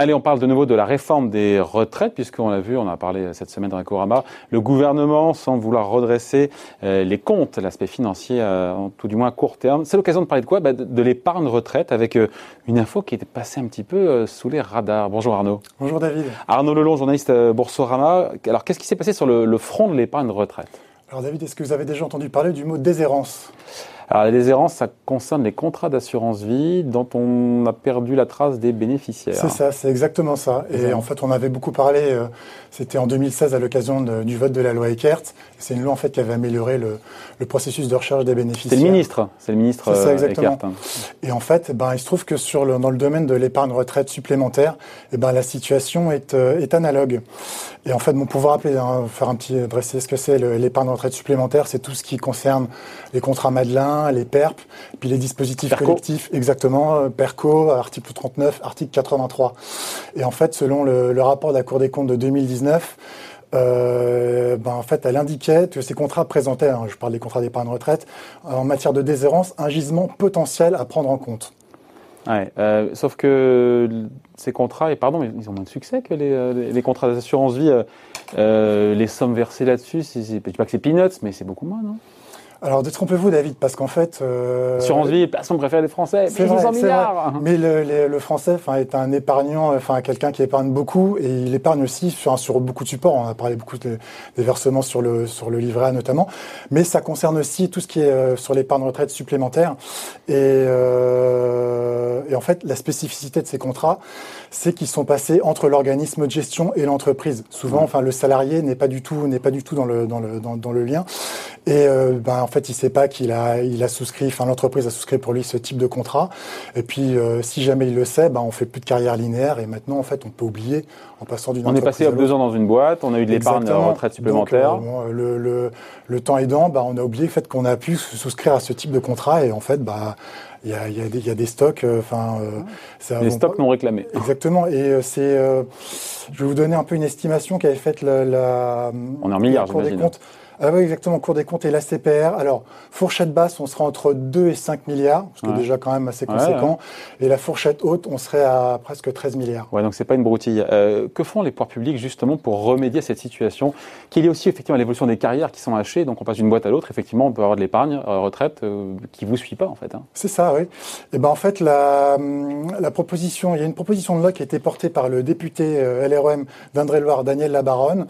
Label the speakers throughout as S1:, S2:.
S1: Allez, on parle de nouveau de la réforme des retraites, puisqu'on l'a vu, on a parlé cette semaine dans Ecorama. Le gouvernement semble vouloir redresser euh, les comptes, l'aspect financier, euh, en tout du moins à court terme. C'est l'occasion de parler de quoi? Bah, De, l'épargne retraite, avec euh, une info qui était passée un petit peu sous les radars. Bonjour Arnaud.
S2: Bonjour David.
S1: Arnaud Lelon, journaliste Boursorama. Alors, qu'est-ce qui s'est passé sur le, le front de l'épargne retraite?
S2: Alors David, est-ce que vous avez déjà entendu parler du mot déshérence?
S1: Alors la déshérence, ça concerne les contrats d'assurance vie dont on a perdu la trace des bénéficiaires.
S2: C'est ça, c'est exactement ça. Et en fait, on avait beaucoup parlé, euh, c'était en 2016 à l'occasion du vote de la loi Eckert. C'est une loi en fait qui avait amélioré le, le processus de recherche des bénéficiaires.
S1: C'est le ministre, c'est le ministre ça, euh, exactement. Eckert.
S2: Et en fait, ben, il se trouve que sur le, dans le domaine de l'épargne retraite supplémentaire, eh ben, la situation est, euh, est analogue. Et en fait, bon, pour vous rappeler, hein, faire un petit dresser ce que c'est l'épargne retraite supplémentaire, c'est tout ce qui concerne les contrats Madelin, les PERP, puis les dispositifs collectifs, exactement, euh, PERCO, article 39, article 83. Et en fait, selon le, rapport de la Cour des comptes de 2019, euh, ben en fait, elle indiquait que ces contrats présentaient, hein, je parle des contrats d'épargne retraite, en matière de déshérence, un gisement potentiel à prendre en compte.
S1: Ouais, euh, sauf que ces contrats, et pardon, mais ils ont moins de succès que les, les contrats d'assurance vie. les sommes versées là-dessus, je ne dis pas que c'est peanuts, mais c'est beaucoup moins, non?
S2: Alors détrompez-vous David, parce qu'en fait...
S1: Euh, Assurance vie, personne préfère les Français, c'est 600 milliards
S2: Mais le, le, Français est un épargnant, enfin quelqu'un qui épargne beaucoup, et il épargne aussi sur, sur beaucoup de supports, on a parlé beaucoup des versements sur le, sur le livret A notamment, mais ça concerne aussi tout ce qui est euh, sur l'épargne retraite supplémentaire. Et, euh, et en fait, la spécificité de ces contrats, c'est qu'ils sont passés entre l'organisme de gestion et l'entreprise. Souvent, enfin, le salarié n'est pas du tout, n'est pas du tout dans le, dans le, dans, dans le lien. Et euh, ben, en fait, il sait pas qu'il a, il a souscrit, enfin l'entreprise a souscrit pour lui ce type de contrat. Et puis, euh, si jamais il le sait, ben, on fait plus de carrière linéaire. Et maintenant, en fait, on peut oublier en passant d'une
S1: On est passé à deux ans dans une boîte, on a eu de l'épargne retraite supplémentaire.
S2: Euh, le, le, le, temps aidant, ben, on a oublié le fait qu'on a pu souscrire à ce type de contrat. Et en fait, bah, il y a, y, a des, y a des stocks. Enfin,
S1: euh, les stocks non réclamés.
S2: Exactement. Et c'est, je vais vous donner un peu une estimation qu'avait faite la, la,
S1: on est en milliards, j'imagine.
S2: Ah oui, exactement, Cours des comptes et la CPR. Alors, fourchette basse, on sera entre 2 et 5 milliards, ce qui est déjà quand même assez conséquent. Et la fourchette haute, on serait à presque 13 milliards.
S1: Ouais, donc c'est pas une broutille. Euh, que font les pouvoirs publics justement pour remédier à cette situation Qu'il y ait aussi effectivement l'évolution des carrières qui sont hachées, donc on passe d'une boîte à l'autre, effectivement, on peut avoir de l'épargne euh, retraite euh, qui vous suit pas en fait. Hein.
S2: C'est ça, oui. Et eh ben en fait, la, la proposition, il y a une proposition de loi qui a été portée par le député LREM d'Indre-et-Loire, Daniel Labaronne.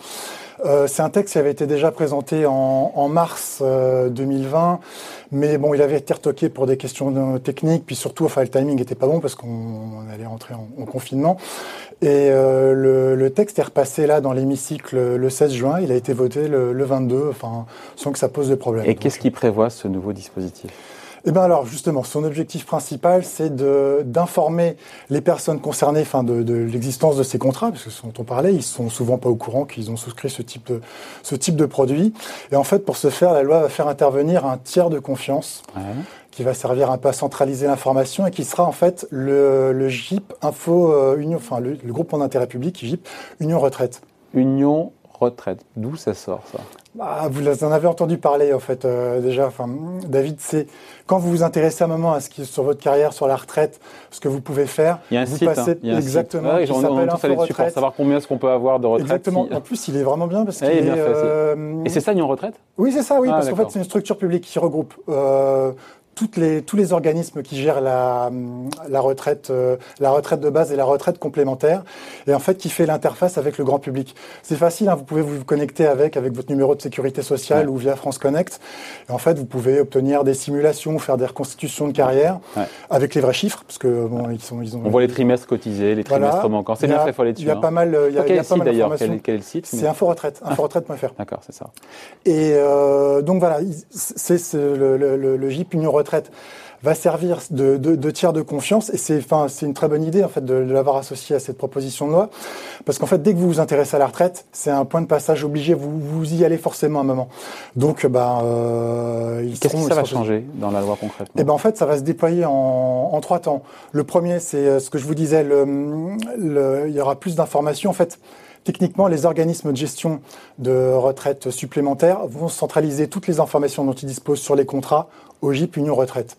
S2: Euh, c'est un texte qui avait été déjà présenté en, mars 2020, euh, mais bon, il avait été retoqué pour des questions techniques, puis surtout, enfin, le timing n'était pas bon parce qu'on allait rentrer en, confinement. Et euh, le, texte est repassé là dans l'hémicycle le 16 juin. Il a été voté le, le 22, enfin, sans que ça pose de problème.
S1: Et qu'est-ce qui prévoit ce nouveau dispositif?
S2: Eh bien alors justement, son objectif principal, c'est d'informer les personnes concernées, enfin de, de l'existence de ces contrats, parce que ce dont on parlait, ils sont souvent pas au courant qu'ils ont souscrit ce type de ce type de produit. Et en fait, pour ce faire, la loi va faire intervenir un tiers de confiance. qui va servir un peu à centraliser l'information et qui sera en fait le, le GIP Info euh, Union, enfin le, le groupement d'intérêt public GIP Union Retraite.
S1: Union retraite. D'où ça sort ça?
S2: Bah, Vous en avez entendu parler en fait euh, déjà. Enfin, David, c'est quand vous vous intéressez à un moment à ce qui sur votre carrière, sur la retraite, ce que vous pouvez faire.
S1: Il y a un
S2: vous
S1: site. Hein. il y a
S2: exactement.
S1: Site. Ouais, on, tous dessus pour savoir combien est-ce qu'on peut avoir de retraite.
S2: Exactement. En plus, il est vraiment bien parce qu'il est.
S1: Euh... Et c'est ça, Union Retraite?
S2: Oui, c'est ça. Oui, ah, parce qu'en fait, c'est une structure publique qui regroupe euh, les, tous les organismes qui gèrent la, la, retraite, euh, la retraite de base et la retraite complémentaire, et en fait qui fait l'interface avec le grand public. C'est facile, hein, vous pouvez vous connecter avec avec votre numéro de sécurité sociale ou via France Connect. Et en fait, vous pouvez obtenir des simulations, faire des reconstitutions de carrière avec les vrais chiffres, parce que bon, ils sont, ils ont.
S1: On voit les trimestres cotisés, les trimestres manquants. C'est bien fait, il faut aller dessus.
S2: Il y a pas mal. Il y a,
S1: quel site d'ailleurs quel, quel, est le site
S2: C'est InfoRetraite, inforetraite.fr.
S1: D'accord, c'est ça.
S2: Et euh, donc voilà, c'est le, le, le, le JIP Union Retraite va servir de, de, de, tiers de confiance. Et c'est, enfin, c'est une très bonne idée en fait de, l'avoir associé à cette proposition de loi, parce qu'en fait, dès que vous vous intéressez à la retraite, c'est un point de passage obligé. Vous vous y allez forcément à un moment. Donc, bah,
S1: euh, qu'est-ce que ça va changer dans la loi concrètement?
S2: Eh ben, en fait, ça va se déployer en, en trois temps. Le premier, c'est euh, ce que je vous disais. Le, le, il y aura plus d'informations. En fait, techniquement, les organismes de gestion de retraite supplémentaire vont centraliser toutes les informations dont ils disposent sur les contrats au GIP Union Retraite.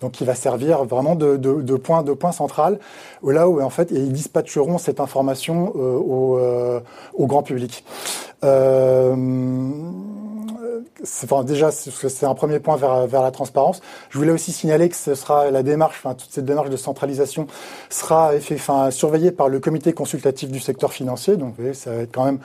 S2: Donc, il va servir vraiment de, de, point, de point central, là où en fait ils dispatcheront cette information au, au, grand public. Euh, déjà, c'est un premier point vers, la transparence. Je voulais aussi signaler que ce sera la démarche, enfin, toute cette démarche de centralisation sera surveillée par le comité consultatif du secteur financier. Donc, vous voyez, ça va être quand même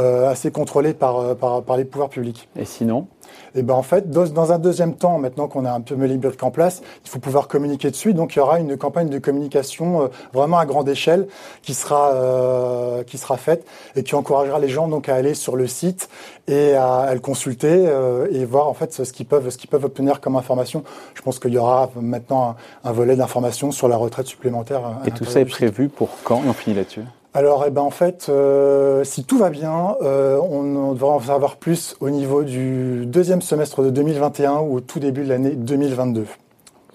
S2: euh, assez contrôlé par, euh, par, par les pouvoirs publics.
S1: Et sinon?
S2: Et ben en fait, dans, un deuxième temps, maintenant qu'on a un peu Melinburg en place, il faut pouvoir communiquer dessus. Donc il y aura une campagne de communication euh, vraiment à grande échelle qui sera euh, qui sera faite et qui encouragera les gens donc à aller sur le site et à, le consulter euh, et voir en fait ce qu'ils peuvent ce qu'ils peuvent obtenir comme information. Je pense qu'il y aura maintenant un, volet d'information sur la retraite supplémentaire.
S1: Et tout ça est prévu pour quand? Et on finit là-dessus?
S2: Alors, eh ben, en fait, euh, si tout va bien, euh, on, devrait en savoir plus au niveau du deuxième semestre de 2021 ou au tout début de l'année 2022.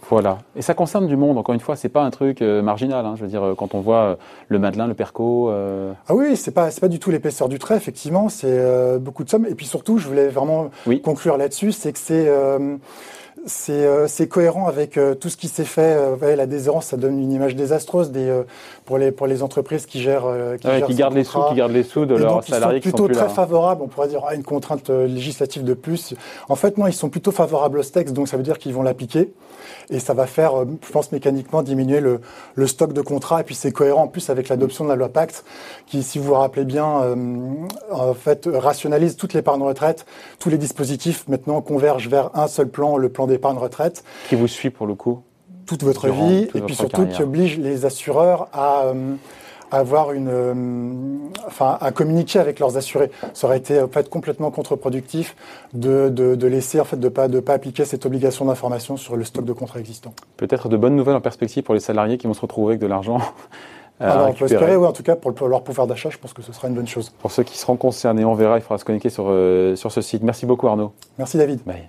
S1: Voilà. Et ça concerne du monde, encore une fois, c'est pas un truc euh, marginal. Hein. je veux dire, quand on voit le Madeleine, le Perco.
S2: Ah oui, c'est pas, pas du tout l'épaisseur du trait, effectivement, c'est beaucoup de sommes. Et puis surtout, je voulais vraiment conclure là-dessus, c'est que c'est euh, c'est cohérent avec euh, tout ce qui s'est fait. Euh, la déshérence, ça donne une image désastreuse des, pour, les, pour les entreprises qui gèrent.
S1: qui, qui gardent les sous, qui gardent les sous de leurs salariés.
S2: Ils sont plutôt très favorables. On pourrait dire à une contrainte législative de plus. En fait, non, ils sont plutôt favorables au texte, donc ça veut dire qu'ils vont l'appliquer et ça va faire, je pense, mécaniquement diminuer le, le stock de contrats. Et puis c'est cohérent en plus avec l'adoption de la loi Pacte, qui, si vous vous rappelez bien, en fait, rationalise toute l'épargne retraite, tous les dispositifs maintenant convergent vers un seul plan, le plan d'épargne retraite.
S1: Qui vous suit pour le coup?
S2: Toute votre vie, et puis surtout qui oblige les assureurs à euh, avoir une, euh, enfin, à communiquer avec leurs assurés. Ça aurait été en fait complètement contre-productif de, de, laisser en fait de pas de pas appliquer cette obligation d'information sur le stock de contrats existants.
S1: Peut-être de bonnes nouvelles en perspective pour les salariés qui vont se retrouver avec de l'argent.
S2: Alors, on peut espérer, oui, en tout cas, pour leur pouvoir d'achat, je pense que ce sera une bonne chose.
S1: Pour ceux qui seront concernés, on verra, il faudra se connecter sur, euh, sur ce site. Merci beaucoup, Arnaud.
S2: Merci, David.
S1: Bye.